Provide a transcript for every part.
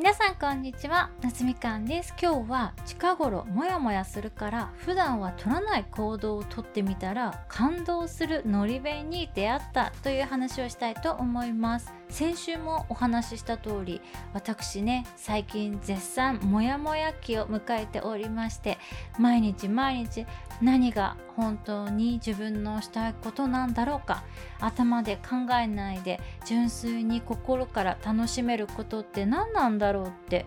皆さんこんにちは夏みかんです。今日は近頃モヤモヤするから普段は取らない行動をとってみたら感動するのり弁に出会ったという話をしたいと思います。先週もお話しした通り私ね最近絶賛モヤモヤ期を迎えておりまして毎日毎日何が本当に自分のしたいことなんだろうか。頭で考えないで純粋に心から楽しめることって何なんだろうって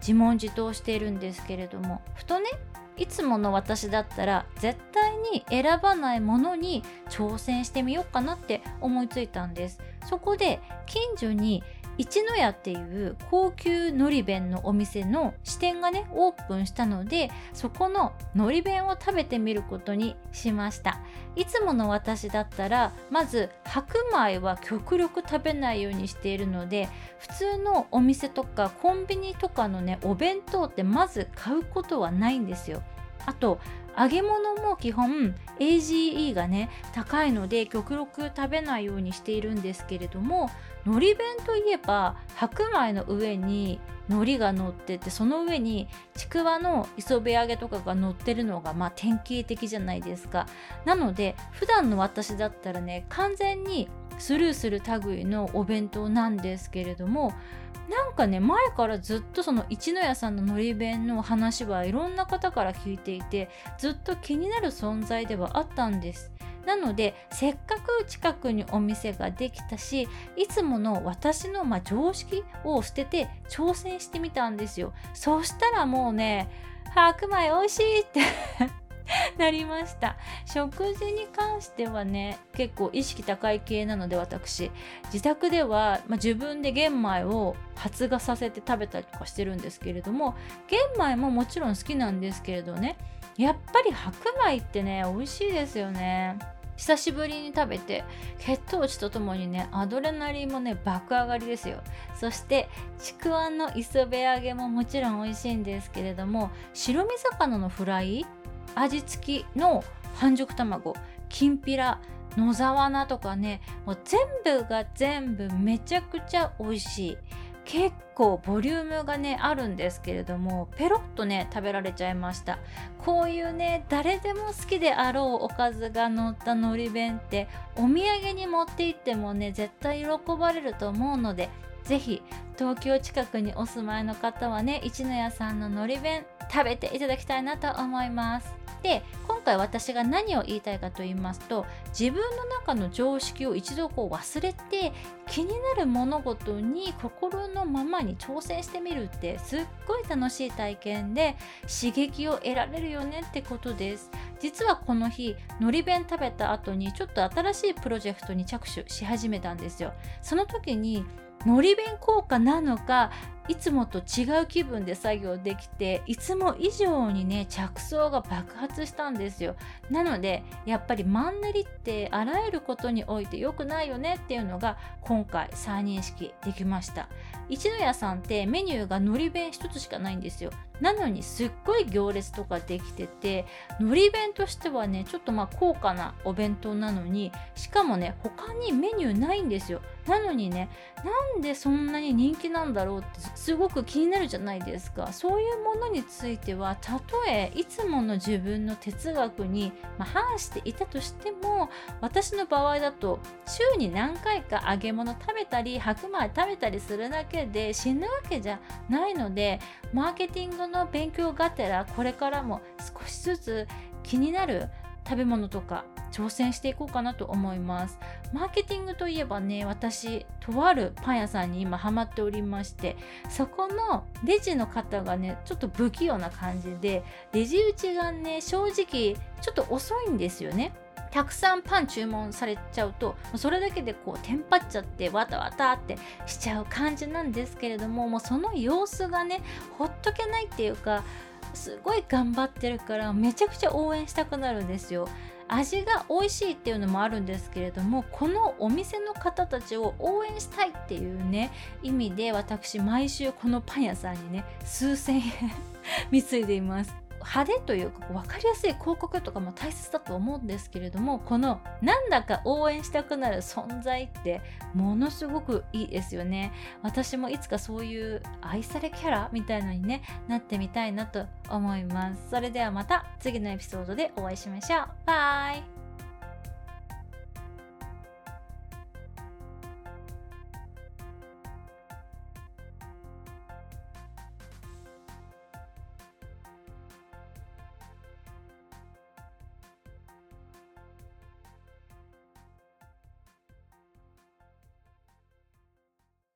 自問自答しているんですけれども。ふとねいつもの私だったら絶対に選ばないものに挑戦してみようかなって思いついたんです。そこで近所に一の屋っていう高級のり弁のお店の支店がねオープンしたのでそこののり弁を食べてみることにしました。いつもの私だったらまず白米は極力食べないようにしているので普通のお店とかコンビニとかのねお弁当ってまず買うことはないんですよ。あと揚げ物も基本 AGE がね高いので極力食べないようにしているんですけれども海苔弁といえば白米の上に海苔が乗っててその上にちくわの磯辺揚げとかが乗ってるのがまあ典型的じゃないですか。なので普段の私だったらね完全にスルーする類のお弁当なんですけれどもなんかね前からずっとその一の屋さんののり弁の話はいろんな方から聞いていてずっと気になる存在ではあったんです。なのでせっかく近くにお店ができたしいつもの私のま常識を捨てて挑戦してみたんですよ。そしたらもうね白米美味しいってなりました。食事に関してはね結構意識高い系なので私。自宅では、まあ、自分で玄米を発芽させて食べたりとかしてるんですけれども玄米ももちろん好きなんですけれどねやっぱり白米ってね美味しいですよね。久しぶりに食べて血糖値とともにねアドレナリンもね爆上がりですよ。そしてちくわの磯辺揚げももちろん美味しいんですけれども白身魚のフライ味付きの半熟卵きんぴら野沢菜とかねもう全部が全部めちゃくちゃ美味しい。結構ボリュームがねあるんですけれどもペロッとね食べられちゃいました。こういうね誰でも好きであろうおかずが乗ったのり弁ってお土産に持って行ってもね絶対喜ばれると思うので是非東京近くにお住まいの方はね一の屋さんののり弁食べていただきたいなと思います。で今回私が何を言いたいかと言いますと自分の中の常識を一度こう忘れて気になる物事に心のままに挑戦してみるってすっごい楽しい体験で刺激を得られるよねってことです。実はこの日のり弁食べた後にちょっと新しいプロジェクトに着手し始めたんですよ。その時にのり弁効果なのかいつもと違う気分で作業できていつも以上にね着想が爆発したんですよ。なのでやっぱりマンネリってあらゆることにおいて良くないよねっていうのが今回再認識できました。一の屋さんってメニューがのり弁1つしかないんですよ。なのにすっごい行列とかできててのり弁としてはねちょっとまあ高価なお弁当なのにしかもね他にメニューないんですよ。なのにねなんでそんなに人気なんだろうってすごく気になるじゃないですか。そういうものについてはたとえいつもの自分の哲学に、反していたとしても私の場合だと週に何回か揚げ物食べたり白米食べたりするだけで死ぬわけじゃないのでマーケティングの勉強がてらこれからも少しずつ気になる食べ物とか挑戦していこうかなと思いますマーケティングといえばね私とあるパン屋さんに今ハマっておりましてそこのレジの方がねちょっと不器用な感じでレジ打ちがね正直ちょっと遅いんですよねたくさんパン注文されちゃうとそれだけでこうテンパっちゃってわたわたってしちゃう感じなんですけれどももうその様子がねほっとけないっていうかすごい頑張ってるからめちゃくちゃ応援したくなるんですよ。味が美味しいっていうのもあるんですけれどもこのお店の方たちを応援したいっていうね意味で私毎週このパン屋さんにね数千円 貢いでいます。派手というか分かりやすい広告とかも大切だと思うんですけれどもこのなんだか応援したくなる存在ってものすごくいいですよね。私もいつかそういう愛されキャラみたいのにねなってみたいなと思います。それではまた次のエピソードでお会いしましょう。バイ。